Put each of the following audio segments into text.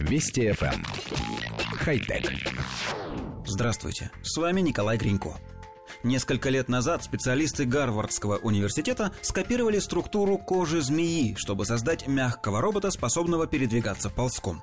Вести FM. Эм. Хай-тек. Здравствуйте, с вами Николай Гринько. Несколько лет назад специалисты Гарвардского университета скопировали структуру кожи змеи, чтобы создать мягкого робота, способного передвигаться ползком.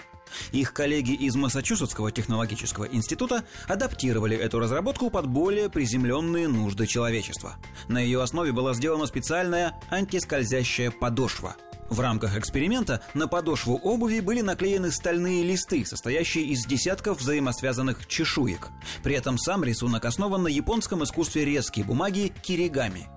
Их коллеги из Массачусетского технологического института адаптировали эту разработку под более приземленные нужды человечества. На ее основе была сделана специальная антискользящая подошва – в рамках эксперимента на подошву обуви были наклеены стальные листы, состоящие из десятков взаимосвязанных чешуек. При этом сам рисунок основан на японском искусстве резкой бумаги киригами.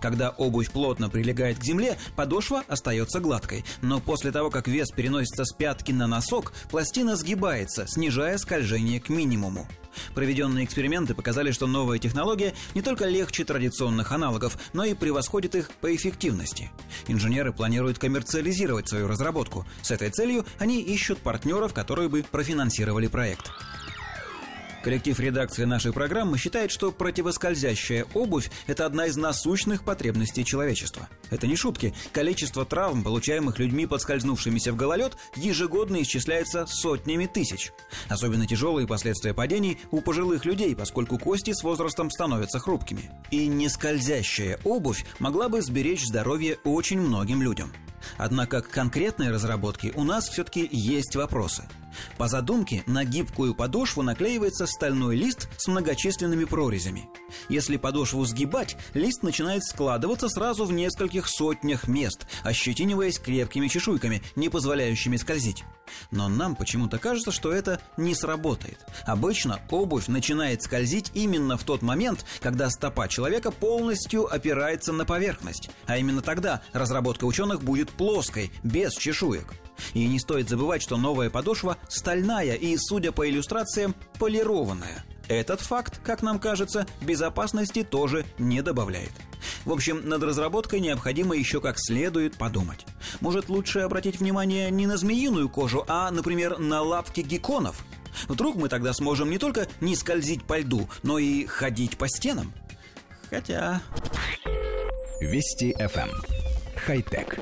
Когда обувь плотно прилегает к земле, подошва остается гладкой, но после того, как вес переносится с пятки на носок, пластина сгибается, снижая скольжение к минимуму. Проведенные эксперименты показали, что новая технология не только легче традиционных аналогов, но и превосходит их по эффективности. Инженеры планируют коммерциализировать свою разработку. С этой целью они ищут партнеров, которые бы профинансировали проект. Коллектив редакции нашей программы считает, что противоскользящая обувь – это одна из насущных потребностей человечества. Это не шутки. Количество травм, получаемых людьми, подскользнувшимися в гололед, ежегодно исчисляется сотнями тысяч. Особенно тяжелые последствия падений у пожилых людей, поскольку кости с возрастом становятся хрупкими. И нескользящая обувь могла бы сберечь здоровье очень многим людям. Однако к конкретной разработке у нас все-таки есть вопросы – по задумке на гибкую подошву наклеивается стальной лист с многочисленными прорезями. Если подошву сгибать, лист начинает складываться сразу в нескольких сотнях мест, ощетиниваясь крепкими чешуйками, не позволяющими скользить. Но нам почему-то кажется, что это не сработает. Обычно обувь начинает скользить именно в тот момент, когда стопа человека полностью опирается на поверхность. А именно тогда разработка ученых будет плоской, без чешуек. И не стоит забывать, что новая подошва стальная и, судя по иллюстрациям, полированная. Этот факт, как нам кажется, безопасности тоже не добавляет. В общем, над разработкой необходимо еще как следует подумать. Может, лучше обратить внимание не на змеиную кожу, а, например, на лапки гекконов? Вдруг мы тогда сможем не только не скользить по льду, но и ходить по стенам? Хотя... Вести FM. Эм. Хай-тек.